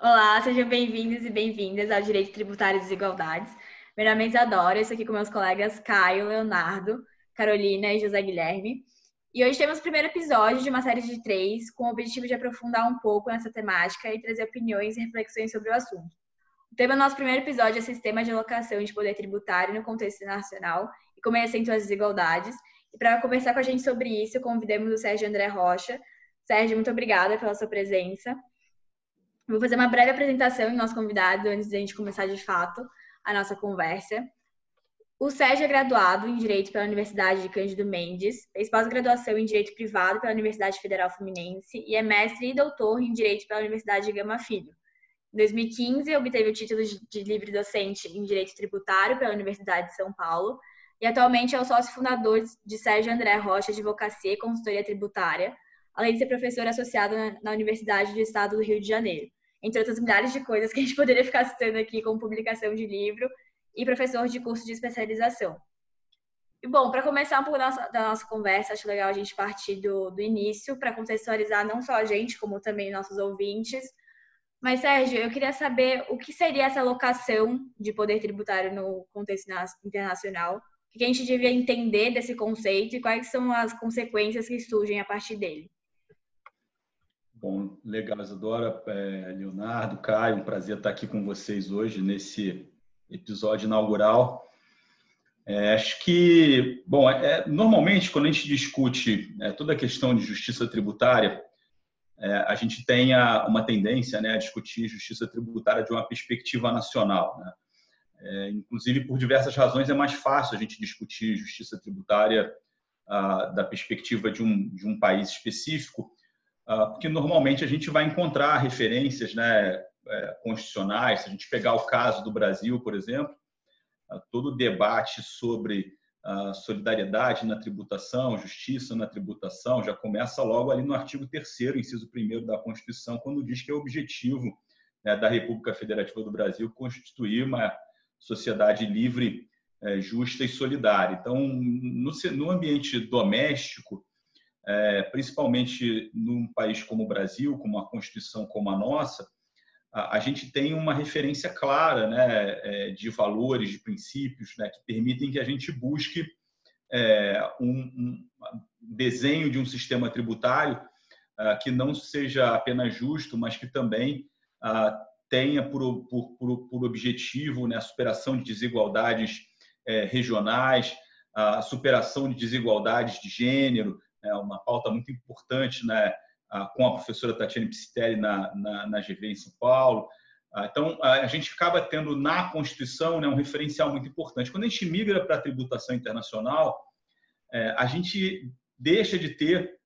Olá, sejam bem-vindos e bem-vindas ao Direito Tributário e Desigualdades. Meu nome é Isadora, estou aqui com meus colegas Caio, Leonardo, Carolina e José Guilherme. E hoje temos o primeiro episódio de uma série de três, com o objetivo de aprofundar um pouco nessa temática e trazer opiniões e reflexões sobre o assunto. O tema do nosso primeiro episódio é Sistema de Alocação de Poder Tributário no Contexto Nacional e como ele acentua as desigualdades. E para conversar com a gente sobre isso, convidamos o Sérgio André Rocha. Sérgio, muito obrigada pela sua presença. Vou fazer uma breve apresentação do nosso convidado antes de a gente começar de fato a nossa conversa. O Sérgio é graduado em Direito pela Universidade de Cândido Mendes, fez pós-graduação em Direito Privado pela Universidade Federal Fluminense e é mestre e doutor em Direito pela Universidade de Gama Filho. Em 2015, obteve o título de livre docente em Direito Tributário pela Universidade de São Paulo e atualmente é o sócio fundador de Sérgio André Rocha Advocacia e Consultoria Tributária, além de ser professor associado na Universidade do Estado do Rio de Janeiro entre outras milhares de coisas que a gente poderia ficar citando aqui, como publicação de livro e professor de curso de especialização. E, bom, para começar um pouco da nossa, da nossa, conversa, acho legal a gente partir do, do início, para contextualizar não só a gente, como também nossos ouvintes. Mas, Sérgio, eu queria saber o que seria essa alocação de poder tributário no contexto internacional, o que a gente devia entender desse conceito e quais são as consequências que surgem a partir dele. Bom, legal, Isadora, é, Leonardo, Caio, um prazer estar aqui com vocês hoje nesse episódio inaugural. É, acho que, bom, é, normalmente quando a gente discute é, toda a questão de justiça tributária, é, a gente tem a, uma tendência né, a discutir justiça tributária de uma perspectiva nacional. Né? É, inclusive, por diversas razões, é mais fácil a gente discutir justiça tributária a, da perspectiva de um, de um país específico, ah, porque normalmente a gente vai encontrar referências né, é, constitucionais. Se a gente pegar o caso do Brasil, por exemplo, ah, todo o debate sobre ah, solidariedade na tributação, justiça na tributação, já começa logo ali no artigo 3 inciso 1 da Constituição, quando diz que é objetivo né, da República Federativa do Brasil constituir uma sociedade livre, é, justa e solidária. Então, no ambiente doméstico, é, principalmente num país como o Brasil, com uma Constituição como a nossa, a, a gente tem uma referência clara né, é, de valores, de princípios, né, que permitem que a gente busque é, um, um, desenho de um sistema tributário uh, que não seja apenas justo, mas que também uh, tenha por, por, por, por objetivo né, a superação de desigualdades é, regionais, a superação de desigualdades de gênero, é uma pauta muito importante né, com a professora Tatiana Psitelli na, na, na GV em São Paulo. Ah, então, a gente acaba tendo na Constituição né, um referencial muito importante. Quando a gente migra para a tributação internacional, é, a gente deixa de ter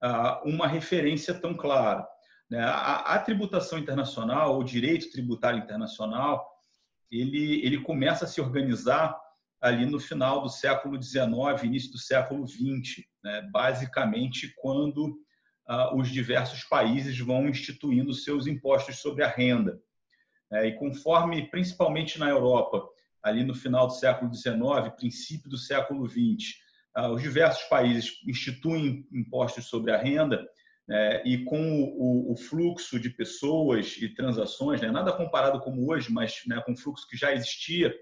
ah, uma referência tão clara. Né? A, a tributação internacional, o direito tributário internacional, ele, ele começa a se organizar ali no final do século XIX, início do século XX, né? basicamente quando ah, os diversos países vão instituindo seus impostos sobre a renda. É, e conforme, principalmente na Europa, ali no final do século XIX, princípio do século XX, ah, os diversos países instituem impostos sobre a renda é, e com o, o, fluxo de pessoas e transações, né, nada comparado como hoje, mas né, com o fluxo que já existia,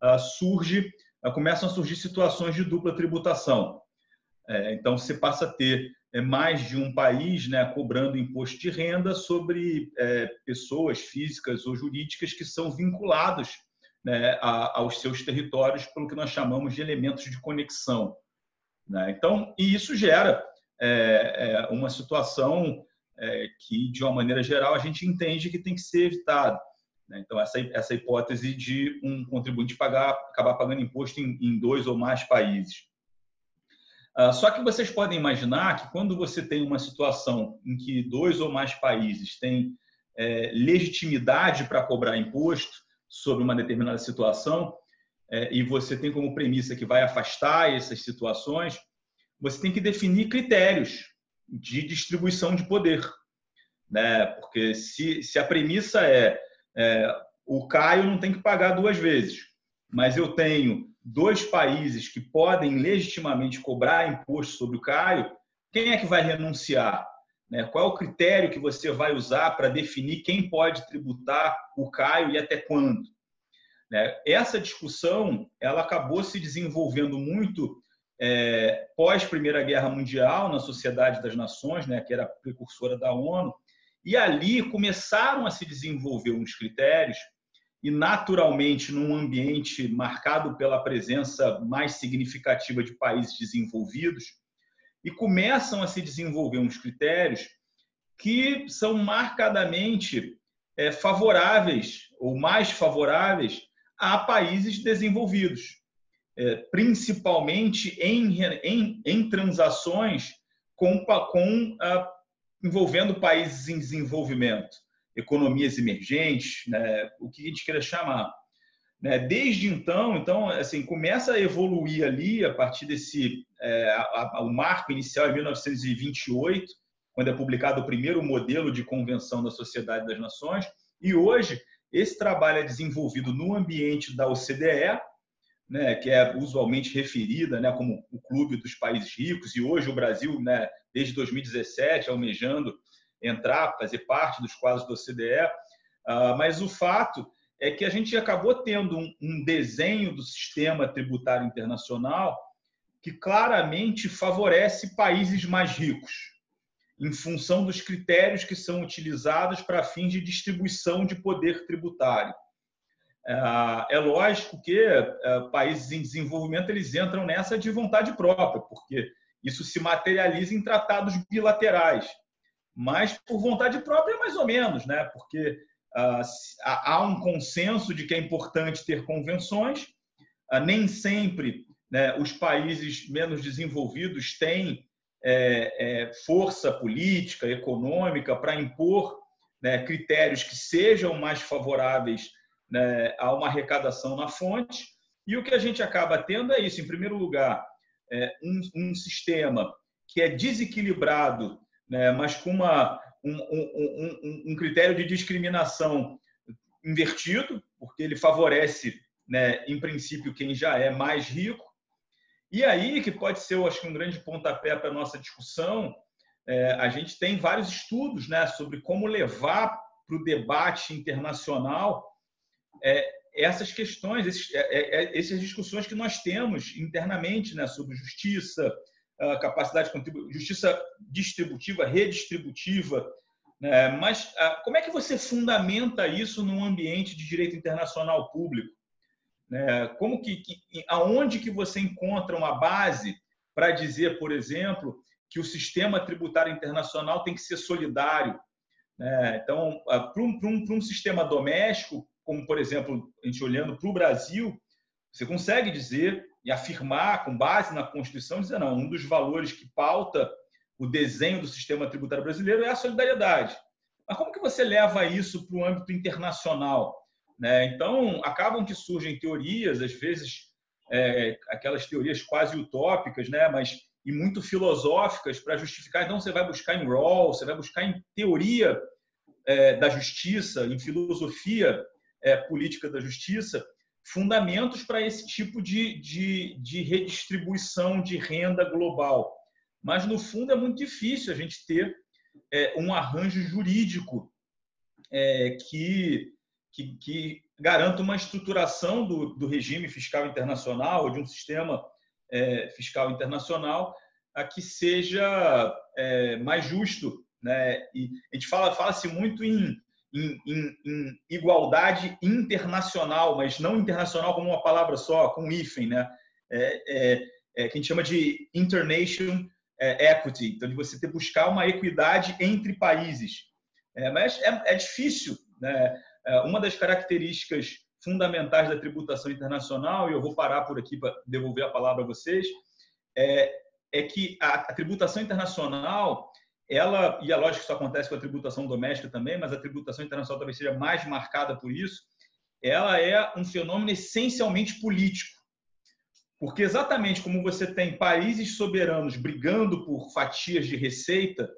ah, surge, ah, começam a surgir situações de dupla tributação. É, então, você passa a ter é, mais de um país né, cobrando imposto de renda sobre pessoas físicas ou jurídicas que são vinculadas né, aos seus territórios pelo que nós chamamos de elementos de conexão. Né? Então, e isso gera uma situação que, de uma maneira geral, a gente entende que tem que ser evitado. Né? Então, essa, essa hipótese de um contribuinte pagar, acabar pagando imposto em, em dois ou mais países. Uh, só que vocês podem imaginar que quando você tem uma situação em que dois ou mais países têm é, legitimidade para cobrar imposto sobre uma determinada situação, é, e você tem como premissa que vai afastar essas situações, você tem que definir critérios de distribuição de poder. Né? Porque se, se a premissa é é, o Caio não tem que pagar duas vezes, mas eu tenho dois países que podem legitimamente cobrar imposto sobre o Caio, quem é que vai renunciar? Né? Qual é o critério que você vai usar para definir quem pode tributar o CAIO e até quando? Né? Essa discussão ela acabou se desenvolvendo muito é, pós Primeira Guerra Mundial na Sociedade das Nações, né, que era precursora da ONU, e ali começaram a se desenvolver uns critérios e naturalmente num ambiente marcado pela presença mais significativa de países desenvolvidos e começam a se desenvolver uns critérios que são marcadamente é, favoráveis ou mais favoráveis a países desenvolvidos, é, principalmente em, em, em transações com, com ah, envolvendo países em desenvolvimento, economias emergentes, né, o que a gente queira chamar. Né? Desde então, então assim, começa a evoluir ali a partir desse é, a, a, o marco inicial em 1928, quando é publicado o primeiro modelo de convenção da Sociedade das Nações, e hoje esse trabalho é desenvolvido no ambiente da OCDE, né, que é usualmente referida né, como o clube dos países ricos, e hoje o Brasil, né, desde 2017, almejando entrar, fazer parte dos quadros da OCDE. Uh, mas o fato é que a gente acabou tendo um, desenho do sistema tributário internacional que claramente favorece países mais ricos em função dos critérios que são utilizados para fins de distribuição de poder tributário. É, é lógico que é, países em desenvolvimento eles entram nessa de vontade própria, porque isso se materializa em tratados bilaterais. Mas por vontade própria, mais ou menos, né? porque ah, há um consenso de que é importante ter convenções, ah, nem sempre né, os países menos desenvolvidos têm é, é, força política, econômica para impor né, critérios que sejam mais favoráveis né, a uma arrecadação na fonte. E o que a gente acaba tendo é isso: em primeiro lugar, é, um, um, sistema que é desequilibrado, né, mas com uma, um, um, um, critério de discriminação invertido, porque ele favorece, né, em princípio, quem já é mais rico. E aí, que pode ser, eu acho que um grande pontapé para a nossa discussão, é, a gente tem vários estudos né, sobre como levar para o debate internacional é, essas questões, esses, é, é, é essas discussões que nós temos internamente né, sobre justiça, capacidade de justiça distributiva, redistributiva. Né, mas como é que você fundamenta isso num ambiente de direito internacional público? Né? Como que, aonde que você encontra uma base para dizer, por exemplo, que o sistema tributário internacional tem que ser solidário? Né? Então, para um, um, um sistema doméstico, como por exemplo, a gente olhando para o Brasil, você consegue dizer e afirmar, com base na Constituição, dizer, não, um dos valores que pauta o desenho do sistema tributário brasileiro é a solidariedade. Mas como que você leva isso para o âmbito internacional? Né? Então, acabam que surgem teorias, às vezes é, aquelas teorias quase utópicas, né? mas e muito filosóficas para justificar. Então, você vai buscar em Rawls, você vai buscar em teoria é, da justiça, em filosofia é, política da justiça, fundamentos para esse tipo de, de, de redistribuição de renda global. Mas, no fundo, é muito difícil a gente ter é, um arranjo jurídico é, que que, que garanta uma estruturação do, do, regime fiscal internacional, ou de um sistema é, fiscal internacional, a que seja é, mais justo. Né? E a gente fala, fala-se muito em, em, em, em, igualdade internacional, mas não internacional como uma palavra só, com um hífen, né? É, é, é, que a gente chama de international é, equity, então de você ter buscar uma equidade entre países. É, mas é, é difícil, né? Uma das características fundamentais da tributação internacional, e eu vou parar por aqui para devolver a palavra a vocês, é que a, a, tributação internacional, ela, e é lógico que isso acontece com a tributação doméstica também, mas a tributação internacional talvez seja mais marcada por isso, ela é um fenômeno essencialmente político. Porque exatamente como você tem países soberanos brigando por fatias de receita,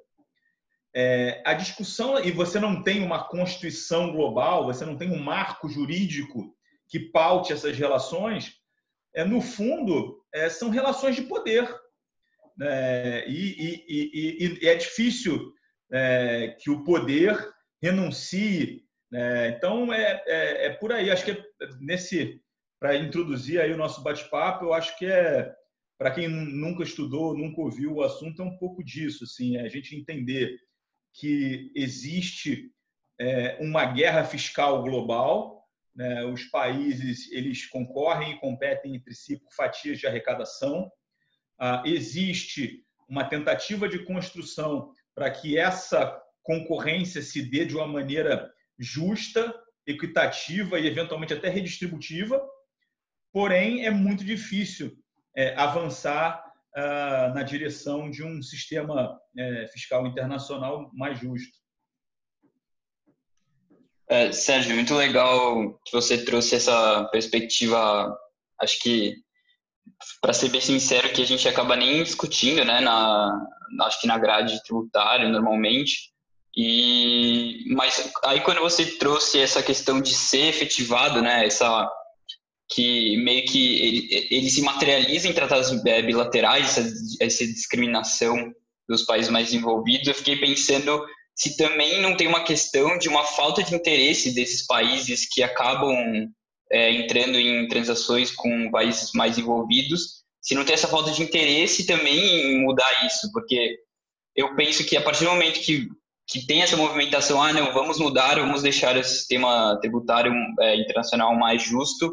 é, a discussão, e você não tem uma constituição global, você não tem um marco jurídico que paute essas relações, é, no fundo, é, são relações de poder. É, e, e, e, e, é difícil é, que o poder renuncie. Né? Então, é, é, é, por aí. Acho que é nesse para introduzir aí o nosso bate-papo, eu acho que é para quem nunca estudou, nunca ouviu o assunto, é um pouco disso, assim, é a gente entender que existe é, uma guerra fiscal global, né? os países eles concorrem e competem entre si por fatias de arrecadação, existe uma tentativa de construção para que essa concorrência se dê de uma maneira justa, equitativa e eventualmente até redistributiva, porém é muito difícil é, avançar uh, na direção de um sistema é, fiscal internacional mais justo. É, Sérgio, muito legal que você trouxe essa perspectiva. Acho que, para ser bem sincero, que a gente acaba nem discutindo, né? Na, acho que na grade tributária normalmente. E mas aí quando você trouxe essa questão de ser efetivado, né? Essa que meio que ele, ele se materializa em tratados é, bilaterais, essa, essa discriminação dos países mais envolvidos, eu fiquei pensando se também não tem uma questão de uma falta de interesse desses países que acabam é, entrando em transações com países mais envolvidos, se não tem essa falta de interesse também em mudar isso, porque eu penso que a partir do momento que, que tem essa movimentação, ah, não, vamos mudar, vamos deixar o sistema tributário é, internacional mais justo,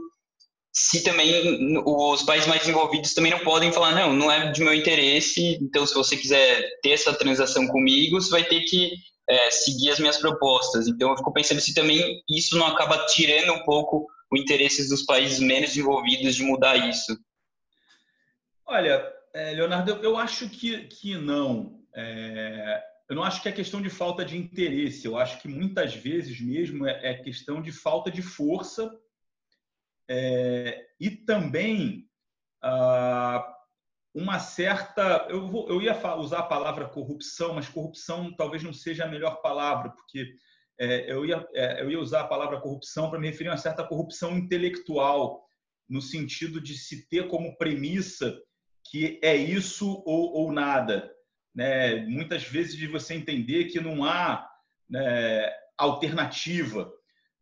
se também os países mais envolvidos também não podem falar, não, não é de meu interesse, então se você quiser ter essa transação comigo, você vai ter que é, seguir as minhas propostas. Então eu fico pensando se também isso não acaba tirando um pouco o interesse dos países menos envolvidos de mudar isso. Olha, é, Leonardo, eu acho que, que não. É, eu não acho que é questão de falta de interesse, eu acho que muitas vezes mesmo é, é questão de falta de força é, e também ah, uma certa. Eu, vou, eu ia usar a palavra corrupção, mas corrupção talvez não seja a melhor palavra, porque é, eu, ia, é, eu ia usar a palavra corrupção para me referir a uma certa corrupção intelectual, no sentido de se ter como premissa que é isso ou, ou nada. Né? Muitas vezes de você entender que não há né, alternativa.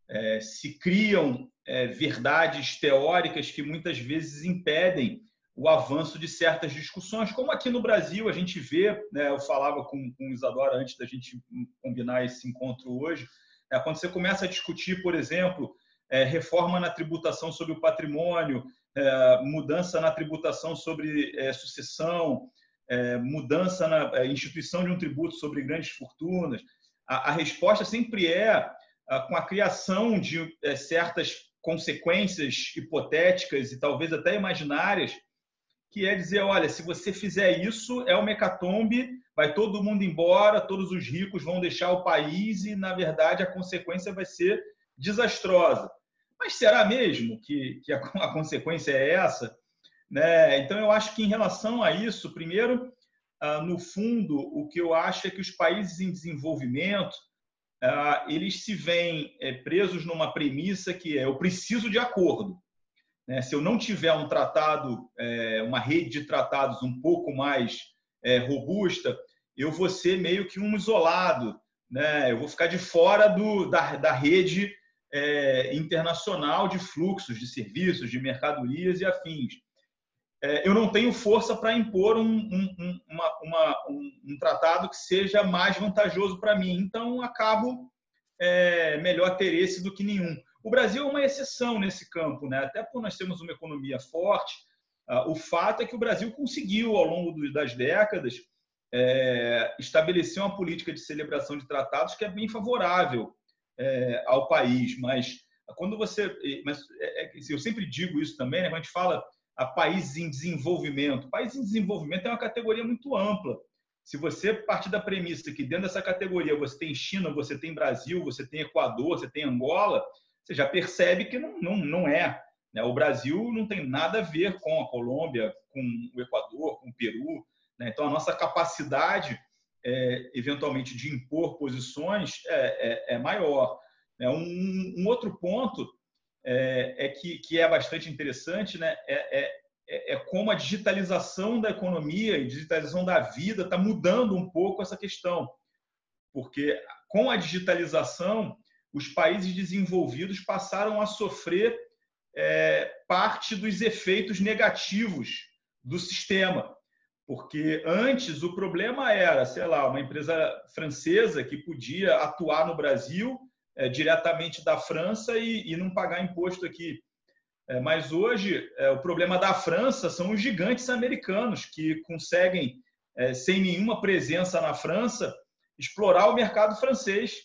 É, se criam é, verdades teóricas que muitas vezes impedem o avanço de certas discussões, como aqui no Brasil a gente vê, né, eu falava com, com o Isadora antes da gente combinar esse encontro hoje, é, quando você começa a discutir, por exemplo, é, reforma na tributação sobre o patrimônio, é, mudança na tributação sobre é, sucessão, é, mudança na é, instituição de um tributo sobre grandes fortunas, a, a resposta sempre é com a criação de certas consequências hipotéticas e talvez até imaginárias, que é dizer, olha, se você fizer isso, é uma hecatombe, vai todo mundo embora, todos os ricos vão deixar o país e, na verdade, a consequência vai ser desastrosa. Mas será mesmo que, que a, a consequência é essa? Né? Então, eu acho que, em relação a isso, primeiro, ah, no fundo, o que eu acho é que os países em desenvolvimento ah, eles se veem eh, presos numa premissa que é eu preciso de acordo. Né? Se eu não tiver um tratado, eh, uma rede de tratados um pouco mais eh, robusta, eu vou ser meio que um isolado, né? eu vou ficar de fora do, da, da rede internacional de fluxos de serviços, de mercadorias e afins. É, eu não tenho força para impor um, um, uma, uma, um, um, tratado que seja mais vantajoso para mim. Então, acabo é, melhor ter esse do que nenhum. O Brasil é uma exceção nesse campo, né? até por nós termos uma economia forte. Uh, o fato é que o Brasil conseguiu, ao longo das décadas, é, estabelecer uma política de celebração de tratados que é bem favorável é, ao país. Mas quando você. Mas é, é eu sempre digo isso também, né? quando a gente fala a países em desenvolvimento. País em desenvolvimento é uma categoria muito ampla. Se você partir da premissa que dentro dessa categoria você tem China, você tem Brasil, você tem Equador, você tem Angola, você já percebe que não, não, não é. Né? O Brasil não tem nada a ver com a Colômbia, com o Equador, com o Peru. Né? Então, a nossa capacidade, é, eventualmente, de impor posições é, é, é maior. Né? Um, um outro ponto é, é que, que, é bastante interessante, né? É, é, é, é, como a digitalização da economia e digitalização da vida está mudando um pouco essa questão. porque com a digitalização, os países desenvolvidos passaram a sofrer é, parte dos efeitos negativos do sistema. Porque antes o problema era, sei lá, uma empresa francesa que podia atuar no Brasil é, diretamente da França e, e, não pagar imposto aqui. É, mas hoje é, o problema da França são os gigantes americanos que conseguem, é, sem nenhuma presença na França, explorar o mercado francês.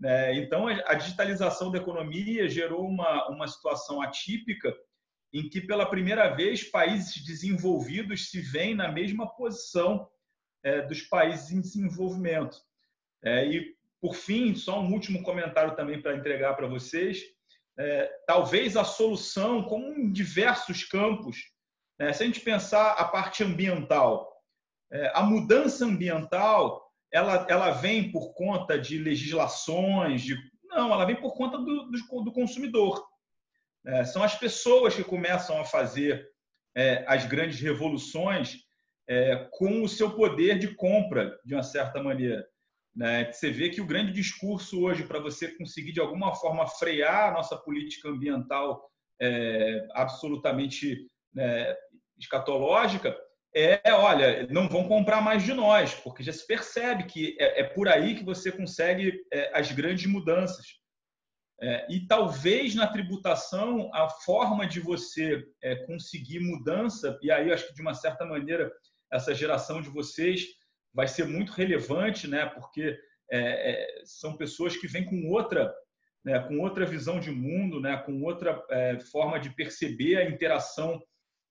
Né? Então a digitalização da economia gerou uma, uma situação atípica em que, pela primeira vez, países desenvolvidos se veem na mesma posição é, dos países em desenvolvimento. É, e, por fim, só um último comentário também para entregar para vocês. É, talvez a solução, como em diversos campos, né, se a gente pensar a parte ambiental, a mudança ambiental ela, ela vem por conta de legislações, de, não, ela vem por conta do, do, do consumidor. É, são as pessoas que começam a fazer é, as grandes revoluções é, com o seu poder de compra, de uma certa maneira. Né? Você vê que o grande discurso hoje para você conseguir, de alguma forma, frear a nossa política ambiental é, absolutamente né, escatológica é, olha, não vão comprar mais de nós, porque já se percebe que é, é por aí que você consegue é, as grandes mudanças. É, e talvez na tributação a forma de você é, conseguir mudança, e aí acho que de uma certa maneira essa geração de vocês vai ser muito relevante, né? porque é, é, são pessoas que vêm com outra, né? com outra visão de mundo, né? com outra forma de perceber a interação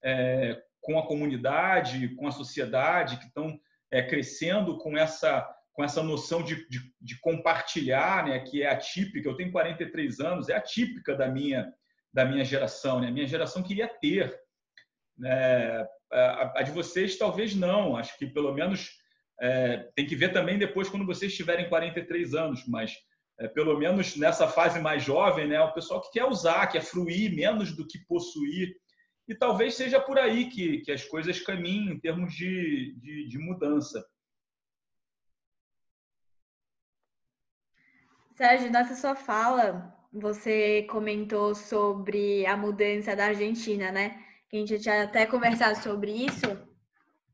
é, com a comunidade, com a sociedade, que estão crescendo com essa com essa noção de, de, de, compartilhar, né, que é atípica. Eu tenho 43 anos, é atípica da minha da minha geração. Né? A minha geração queria ter. Né? A, a, de vocês talvez não. Acho que pelo menos é, tem que ver também depois quando vocês tiverem 43 anos, mas é, pelo menos nessa fase mais jovem, né, o pessoal que quer usar, quer fruir menos do que possuir. E talvez seja por aí que, que as coisas caminhem em termos de, de, de mudança. Sérgio, nessa sua fala, você comentou sobre a mudança da Argentina, né? Que a gente tinha até conversado sobre isso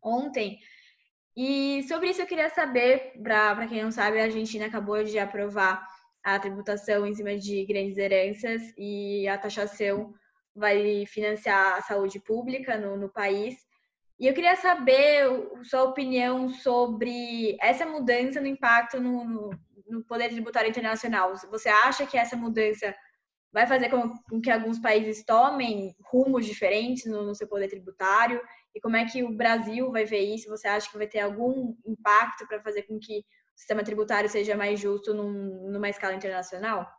ontem. E sobre isso eu queria saber, para quem não sabe, a Argentina acabou de aprovar a tributação em cima de grandes heranças e a taxação vai financiar a saúde pública no, no país. E eu queria saber sua opinião sobre essa mudança no impacto no, no, poder tributário internacional. Você acha que essa mudança vai fazer com, com que alguns países tomem rumos diferentes no, no, seu poder tributário? E como é que o Brasil vai ver isso? Você acha que vai ter algum impacto para fazer com que o sistema tributário seja mais justo num, numa escala internacional?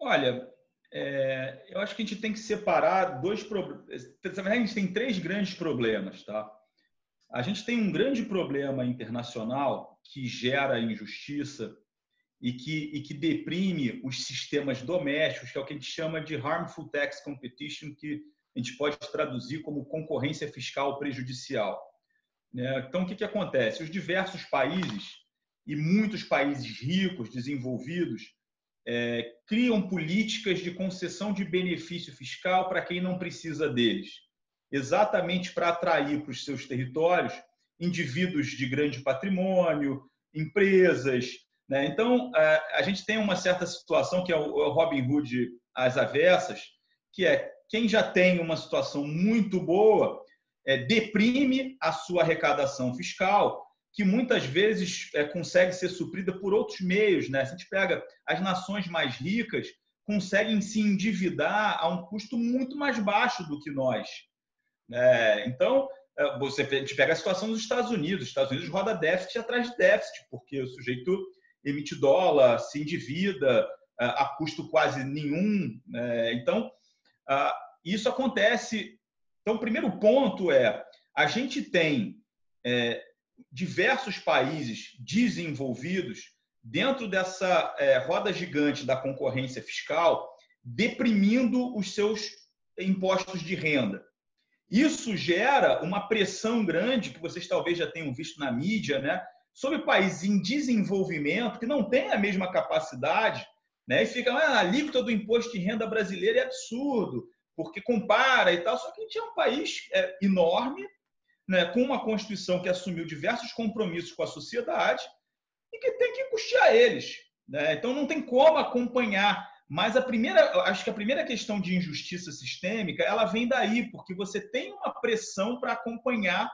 Olha, é, eu acho que a gente tem que separar dois problemas. A gente tem três grandes problemas, tá? A gente tem um grande problema internacional que gera injustiça e que, e que deprime os sistemas domésticos, que é o que a gente chama de harmful tax competition, que a gente pode traduzir como concorrência fiscal prejudicial. Né? Então, o que, que acontece? Os diversos países, e muitos países ricos, desenvolvidos, é, criam políticas de concessão de benefício fiscal para quem não precisa deles exatamente para atrair para os seus territórios indivíduos de grande patrimônio, empresas. Né? Então, a gente tem uma certa situação que é o Robin Hood às avessas, que é quem já tem uma situação muito boa é, deprime a sua arrecadação fiscal, que muitas vezes é, consegue ser suprida por outros meios. Né? Se a gente pega as nações mais ricas, conseguem se endividar a um custo muito mais baixo do que nós. É, então, é, você pega a situação dos Estados Unidos. Os Estados Unidos roda déficit atrás de déficit, porque o sujeito emite dólar, se endivida é, a custo quase nenhum. Né? Então, isso acontece. Então, o primeiro ponto é: a gente tem é, diversos países desenvolvidos dentro dessa é, roda gigante da concorrência fiscal, deprimindo os seus impostos de renda. Isso gera uma pressão grande, que vocês talvez já tenham visto na mídia, né, sobre países em desenvolvimento que não têm a mesma capacidade, né? E fica, ah, a alíquota do imposto de renda brasileiro é absurdo, porque compara e tal. Só que a gente é um país é, enorme, né, com uma Constituição que assumiu diversos compromissos com a sociedade e que tem que custear eles. Né? Então não tem como acompanhar. Mas a primeira, acho que a primeira questão de injustiça sistêmica, ela vem daí, porque você tem uma pressão para acompanhar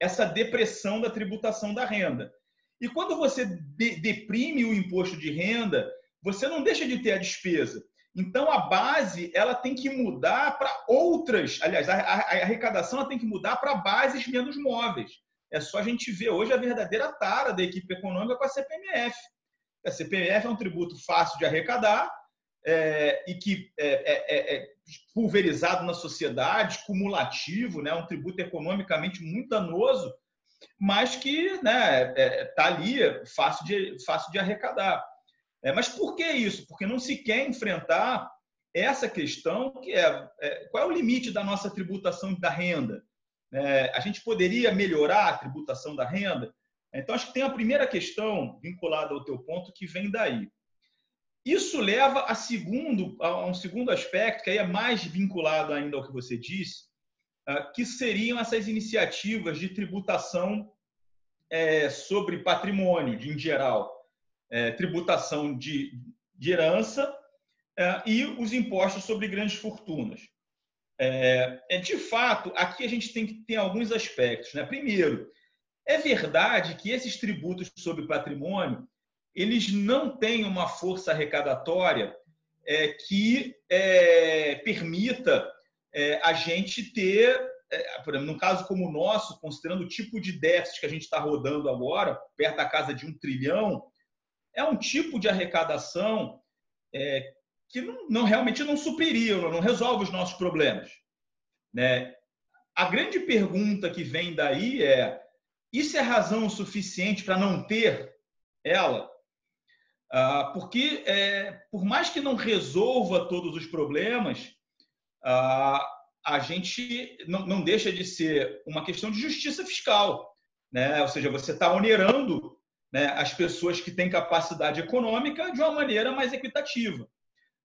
essa depressão da tributação da renda. E quando você de, deprime o imposto de renda, você não deixa de ter a despesa. Então a base ela tem que mudar para outras, aliás, a, arrecadação ela tem que mudar para bases menos móveis. É só a gente ver hoje a verdadeira tara da equipe econômica com a CPMF. A CPMF é um tributo fácil de arrecadar é, e que é, é, é, é pulverizado na sociedade, cumulativo, né? um tributo economicamente muito danoso, mas que está né, é, tá ali, fácil de, fácil de arrecadar. É, mas por que isso? Porque não se quer enfrentar essa questão que é, é qual é o limite da nossa tributação da renda? É, a gente poderia melhorar a tributação da renda? Então, acho que tem a primeira questão vinculada ao teu ponto que vem daí. Isso leva a, segundo, a um segundo aspecto, que aí é mais vinculado ainda ao que você disse, ah, que seriam essas iniciativas de tributação é, sobre patrimônio, em geral é, tributação de, de herança é, e os impostos sobre grandes fortunas. É, é, de fato, aqui a gente tem que ter alguns aspectos. Né? Primeiro, é verdade que esses tributos sobre patrimônio eles não têm uma força arrecadatória é, que é, permita é, a gente ter, é, por exemplo, num caso como o nosso, considerando o tipo de déficit que a gente está rodando agora, perto da casa de um trilhão, é um tipo de arrecadação é, que não, não, realmente não supriria, não resolve os nossos problemas. Né? A grande pergunta que vem daí é: isso é razão suficiente para não ter ela? Ah, porque, é, por mais que não resolva todos os problemas, ah, a gente não, não deixa de ser uma questão de justiça fiscal. Né? Ou seja, você está onerando né, as pessoas que têm capacidade econômica de uma maneira mais equitativa.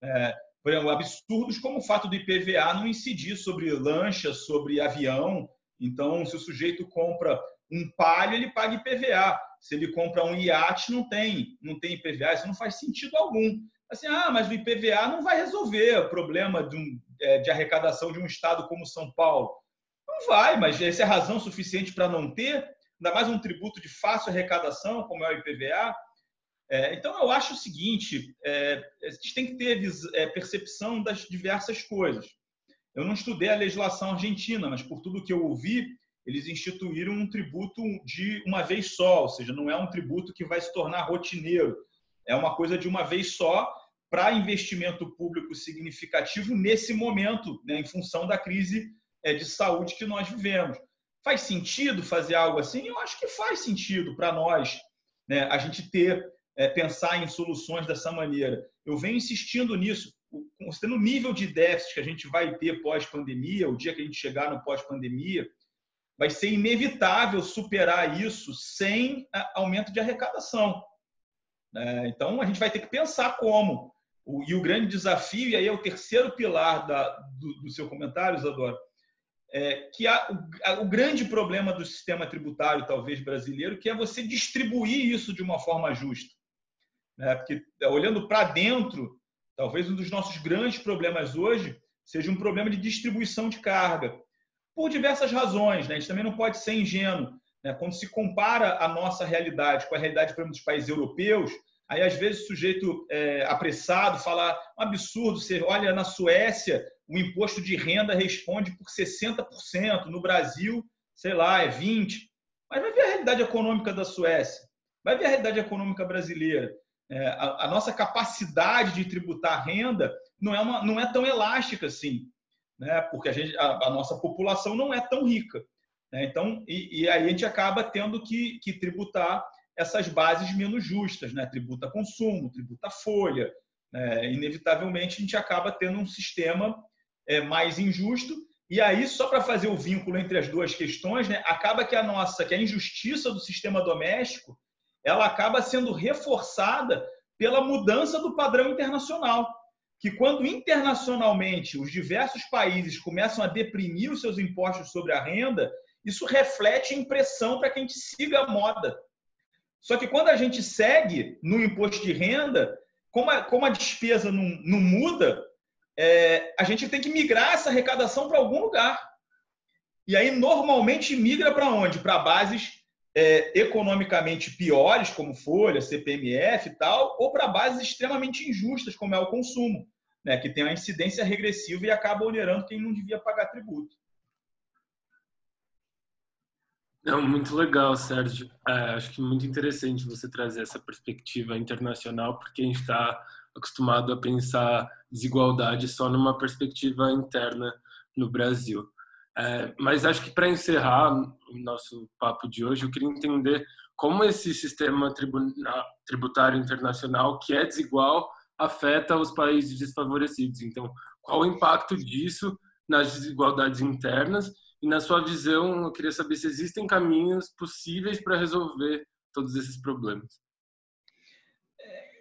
É, por exemplo, absurdos como o fato do IPVA não incidir sobre lancha, sobre avião. Então, se o sujeito compra um palio, ele paga IPVA. Se ele compra um iate, não tem, não tem IPVA. Isso não faz sentido algum. Assim, ah, mas o IPVA não vai resolver o problema de, um, é, de arrecadação de um estado como São Paulo. Não vai, mas essa é razão suficiente para não ter ainda mais um tributo de fácil arrecadação, como é o IPVA. É, então, eu acho o seguinte: é, a gente tem que ter é, percepção das diversas coisas. Eu não estudei a legislação argentina, mas por tudo que eu ouvi, eles instituíram um tributo de uma vez só, ou seja, não é um tributo que vai se tornar rotineiro. É uma coisa de uma vez só para investimento público significativo nesse momento, né, em função da crise é, de saúde que nós vivemos. Faz sentido fazer algo assim? Eu acho que faz sentido para nós, né, a gente ter, é, pensar em soluções dessa maneira. Eu venho insistindo nisso, considerando o nível de déficit que a gente vai ter pós-pandemia, o dia que a gente chegar no pós-pandemia, vai ser inevitável superar isso sem aumento de arrecadação. É, então, a gente vai ter que pensar como. E o grande desafio, e aí é o terceiro pilar da, do, do seu comentário, Isadora, é, que há o, o, grande problema do sistema tributário, talvez brasileiro, que é você distribuir isso de uma forma justa. Né? Porque, é, olhando para dentro, talvez um dos nossos grandes problemas hoje seja um problema de distribuição de carga, por diversas razões. Né? A gente também não pode ser ingênuo. Né? Quando se compara a nossa realidade com a realidade, por exemplo, dos países europeus, aí às vezes o sujeito é, apressado fala um absurdo, você olha na Suécia, o imposto de renda responde por 60%, no Brasil, sei lá, é 20%. Mas vai ver a realidade econômica da Suécia, vai ver a realidade econômica brasileira. É, a, a, nossa capacidade de tributar renda não é, uma, não é tão elástica assim, né? porque a, gente, a, a nossa população não é tão rica. Né? Então, e, e, aí a gente acaba tendo que, que tributar essas bases menos justas, né? tributa consumo, tributa folha. Né? Inevitavelmente, a gente acaba tendo um sistema é, mais injusto. E aí, só para fazer o vínculo entre as duas questões, né, acaba que a nossa, que a injustiça do sistema doméstico, ela acaba sendo reforçada pela mudança do padrão internacional. Que quando internacionalmente os diversos países começam a deprimir os seus impostos sobre a renda, isso reflete em pressão para que a gente siga a moda. Só que quando a gente segue no imposto de renda, como a, como a despesa não, não muda, é, a gente tem que migrar essa arrecadação para algum lugar. E aí, normalmente, migra para onde? Para bases é, economicamente piores, como Folha, CPMF e tal, ou para bases extremamente injustas, como é o consumo, né, que tem a incidência regressiva e acaba onerando quem não devia pagar tributo. Não, muito legal, Sérgio. É, acho que muito interessante você trazer essa perspectiva internacional, porque a gente está acostumado a pensar desigualdade só numa perspectiva interna no Brasil. É, mas acho que para encerrar o nosso papo de hoje, eu queria entender como esse sistema tributário internacional, que é desigual, afeta os países desfavorecidos. Então, qual o impacto disso nas desigualdades internas? E na sua visão, eu queria saber se existem caminhos possíveis para resolver todos esses problemas.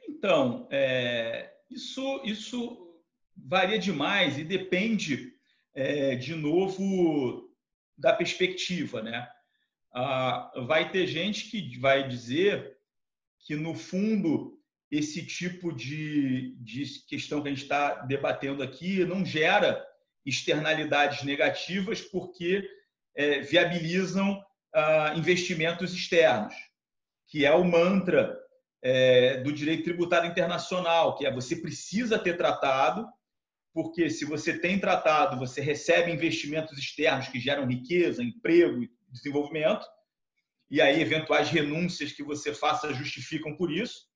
Então, é, isso, isso varia demais e depende é, de novo, da perspectiva, né? Ah, vai ter gente que vai dizer que, no fundo, esse tipo de, de questão que a gente está debatendo aqui não gera externalidades negativas porque é, viabilizam ah, investimentos externos, que é o mantra é, do direito tributário internacional, que é você precisa ter tratado porque se você tem tratado, você recebe investimentos externos que geram riqueza, emprego e desenvolvimento, e aí eventuais renúncias que você faça justificam por isso.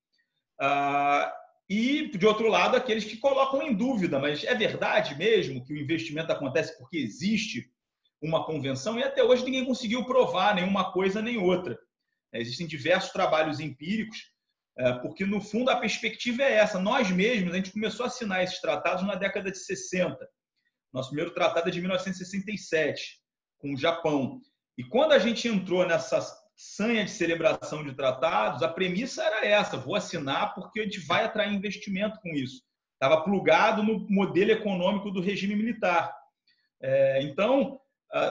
Ah, e, de outro lado, aqueles que colocam em dúvida, mas é verdade mesmo que o investimento acontece porque existe uma convenção e até hoje ninguém conseguiu provar nenhuma coisa nem outra. Existem diversos trabalhos empíricos é, porque, no fundo, a perspectiva é essa. Nós mesmos, a gente começou a assinar esses tratados na década de 60. Nosso primeiro tratado é de 1967, com o Japão. E quando a gente entrou nessa sanha de celebração de tratados, a premissa era essa: vou assinar porque a gente vai atrair investimento com isso. Estava plugado no modelo econômico do regime militar. É, então,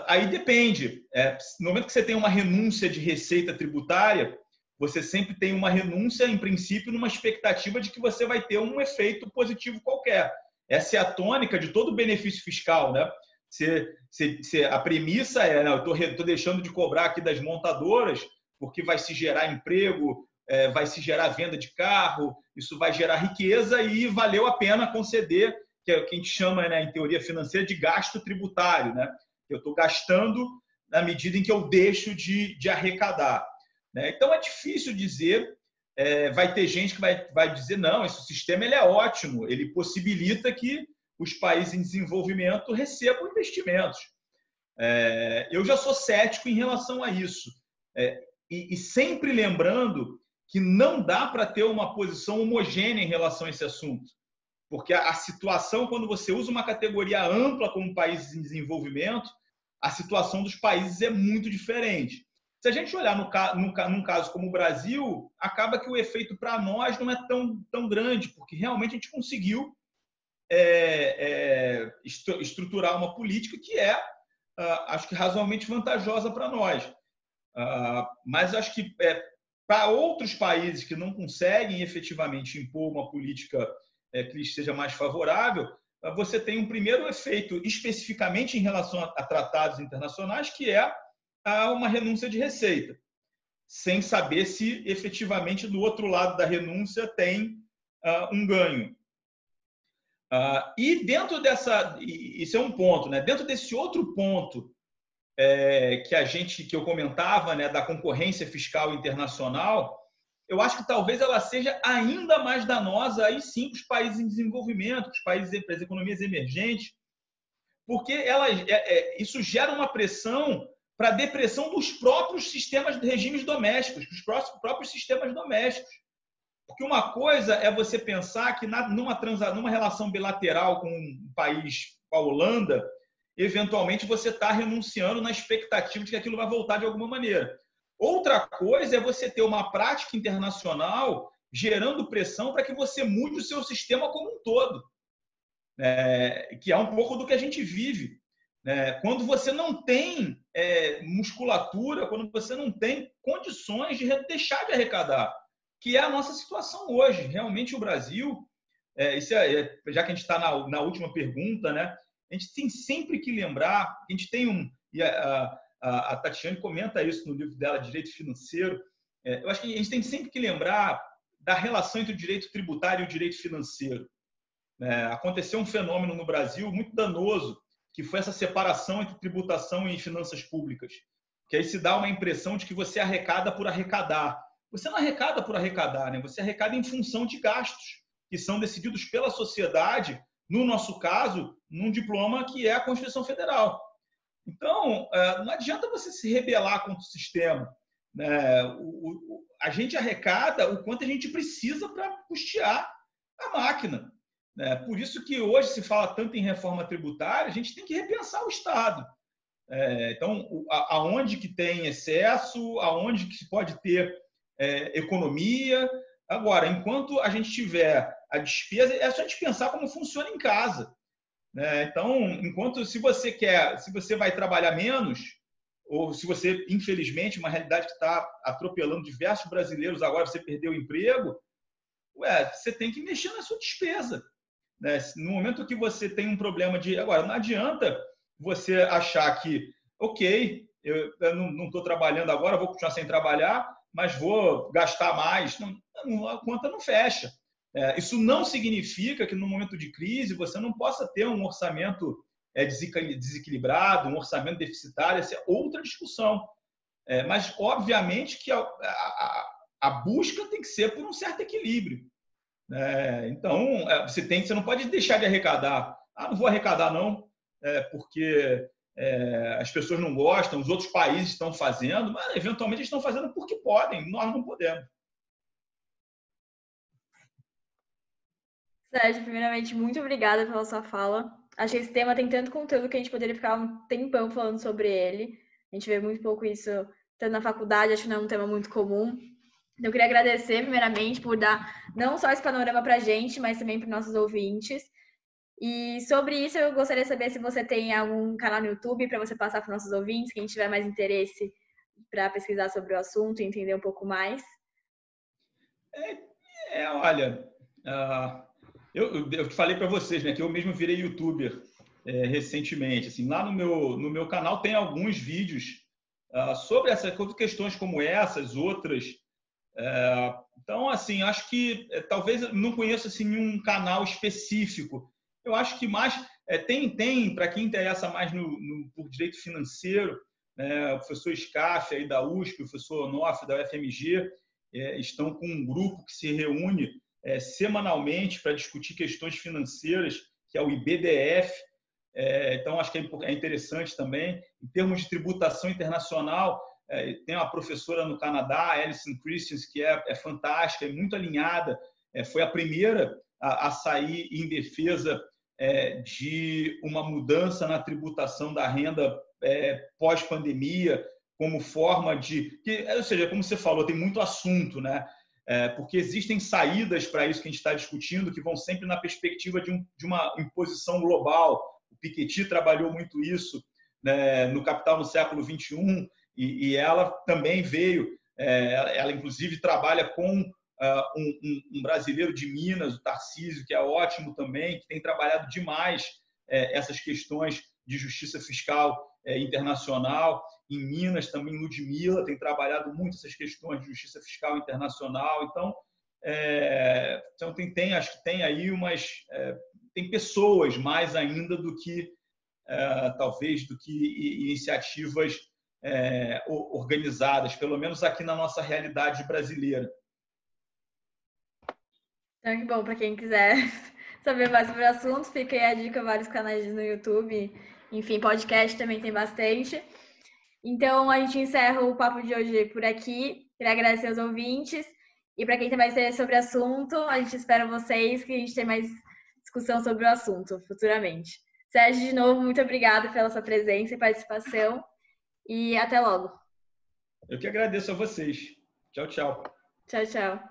aí depende. É, no momento que você tem uma renúncia de receita tributária, você sempre tem uma renúncia, em princípio, numa expectativa de que você vai ter um efeito positivo qualquer. Essa é a tônica de todo benefício fiscal, né? Se, a premissa é, né, eu estou deixando de cobrar aqui das montadoras porque vai se gerar emprego, é, vai se gerar venda de carro, isso vai gerar riqueza e valeu a pena conceder, que é o que a gente chama, né, em teoria financeira, de gasto tributário, né? Eu estou gastando na medida em que eu deixo de, de arrecadar. Né? Então é difícil dizer. É, vai ter gente que vai, vai dizer não, esse sistema ele é ótimo, ele possibilita que os países em desenvolvimento recebam investimentos. É, eu já sou cético em relação a isso. É, e, e, sempre lembrando que não dá para ter uma posição homogênea em relação a esse assunto. Porque a, a, situação, quando você usa uma categoria ampla como países em desenvolvimento, a situação dos países é muito diferente. Se a gente olhar no, no, num caso como o Brasil, acaba que o efeito para nós não é tão, tão grande, porque realmente a gente conseguiu é, é, estruturar uma política que é, uh, acho que, razoavelmente vantajosa para nós. Uh, mas acho que é, para outros países que não conseguem efetivamente impor uma política é, que lhes seja mais favorável, uh, você tem um primeiro efeito especificamente em relação a, tratados internacionais, que é uma renúncia de receita, sem saber se efetivamente do outro lado da renúncia tem um ganho. Uh, e dentro dessa, isso é um ponto, né? Dentro desse outro ponto é, que a gente, que eu comentava, né, da concorrência fiscal internacional, eu acho que talvez ela seja ainda mais danosa aí sim para os países em desenvolvimento, para os países, para as economias emergentes, porque ela, é, é, isso gera uma pressão para a depressão dos próprios sistemas de regimes domésticos, dos próprios sistemas domésticos. Porque uma coisa é você pensar que numa, transa, numa relação bilateral com um país, com a Holanda, eventualmente você está renunciando na expectativa de que aquilo vai voltar de alguma maneira. Outra coisa é você ter uma prática internacional gerando pressão para que você mude o seu sistema como um todo, é, que é um pouco do que a gente vive. É, quando você não tem é, musculatura, quando você não tem condições de deixar de arrecadar, que é a nossa situação hoje. Realmente o Brasil, é, isso é, é já que a gente está na, na, última pergunta, né? A gente tem sempre que lembrar, a gente tem um, e a, a, a Tatiane comenta isso no livro dela, Direito Financeiro. É, eu acho que a gente tem sempre que lembrar da relação entre o direito tributário e o direito financeiro. aconteceu um fenômeno no Brasil muito danoso que foi essa separação entre tributação e finanças públicas. Que aí se dá uma impressão de que você arrecada por arrecadar. Você não arrecada por arrecadar, né? Você arrecada em função de gastos que são decididos pela sociedade, no nosso caso, num diploma que é a Constituição Federal. Então, é, não adianta você se rebelar contra o sistema. Né? A gente arrecada o quanto a gente precisa para custear a máquina. É, por isso que hoje se fala tanto em reforma tributária, a gente tem que repensar o Estado. É, então, aonde que tem excesso, aonde que se pode ter é, economia. Agora, enquanto a gente tiver a despesa, é só a gente pensar como funciona em casa. Né? Então, enquanto se você quer, se você vai trabalhar menos, ou se você, infelizmente, uma realidade que está atropelando diversos brasileiros, agora você perdeu o emprego, ué, você tem que mexer na sua despesa. Né? No momento que você tem um problema de. Agora, não adianta você achar que, ok, eu, eu não estou trabalhando agora, vou continuar sem trabalhar, mas vou gastar mais. Não, a conta não fecha. É, isso não significa que no momento de crise você não possa ter um orçamento é, desequilibrado, um orçamento deficitário, essa é outra discussão. É, mas, obviamente, que a, a, a busca tem que ser por um certo equilíbrio. É, então, é, você tem, você não pode deixar de arrecadar. Ah, não vou arrecadar não, é, porque é, as pessoas não gostam, os outros países estão fazendo, mas eventualmente estão fazendo porque podem, nós não podemos. Sérgio, primeiramente, muito obrigada pela sua fala. Acho que esse tema tem tanto conteúdo que a gente poderia ficar um tempão falando sobre ele. A gente vê muito pouco isso tanto na faculdade, acho que não é um tema muito comum. Eu queria agradecer, primeiramente, por dar não só esse panorama para a gente, mas também para nossos ouvintes. E sobre isso, eu gostaria de saber se você tem algum canal no YouTube para você passar para nossos ouvintes, quem tiver mais interesse para pesquisar sobre o assunto e entender um pouco mais. É, é olha, uh, eu, eu falei para vocês, né, que eu mesmo virei youtuber é, recentemente. Assim, lá no meu, no meu canal tem alguns vídeos uh, sobre essas questões como essas, outras é, então, assim, acho que é, talvez não conheço assim um canal específico. Eu acho que mais é, tem tem para quem interessa mais no, no, por direito financeiro, né, o professor Scaff aí da USP, o professor Onoff da UFMG é, estão com um grupo que se reúne é, semanalmente para discutir questões financeiras, que é o IBDF. É, então, acho que é interessante também. Em termos de tributação internacional, é, tem uma professora no Canadá, Alison Christians, que é, é fantástica, é muito alinhada. É, foi a primeira a, a sair em defesa é, de uma mudança na tributação da renda é, pós-pandemia, como forma de. Que, ou seja, como você falou, tem muito assunto, né? É, porque existem saídas para isso que a gente está discutindo que vão sempre na perspectiva de, um, de uma imposição global. O Piketty trabalhou muito isso né, no Capital no século XXI e, e ela também veio, é, ela inclusive trabalha com um, um, um, brasileiro de Minas, o Tarcísio, que é ótimo também, que tem trabalhado demais é, essas questões de justiça fiscal é, internacional. Em Minas também Ludmilla tem trabalhado muito essas questões de justiça fiscal internacional. Então, é, então tem, tem, acho que tem aí umas é, tem pessoas mais ainda do que é, talvez do que iniciativas é, organizadas, pelo menos aqui na nossa realidade brasileira. Então, que bom, para quem quiser saber mais sobre o assunto, fica aí a dica, vários canais no YouTube, enfim, podcast também tem bastante. Então, a gente encerra o papo de hoje por aqui. Queria agradecer aos ouvintes. E para quem tem mais interesse sobre o assunto, a gente espera vocês que a gente tenha mais discussão sobre o assunto futuramente. Sérgio, de novo, muito obrigada pela sua presença e participação e até logo. Eu que agradeço a vocês. Tchau, tchau. Tchau, tchau.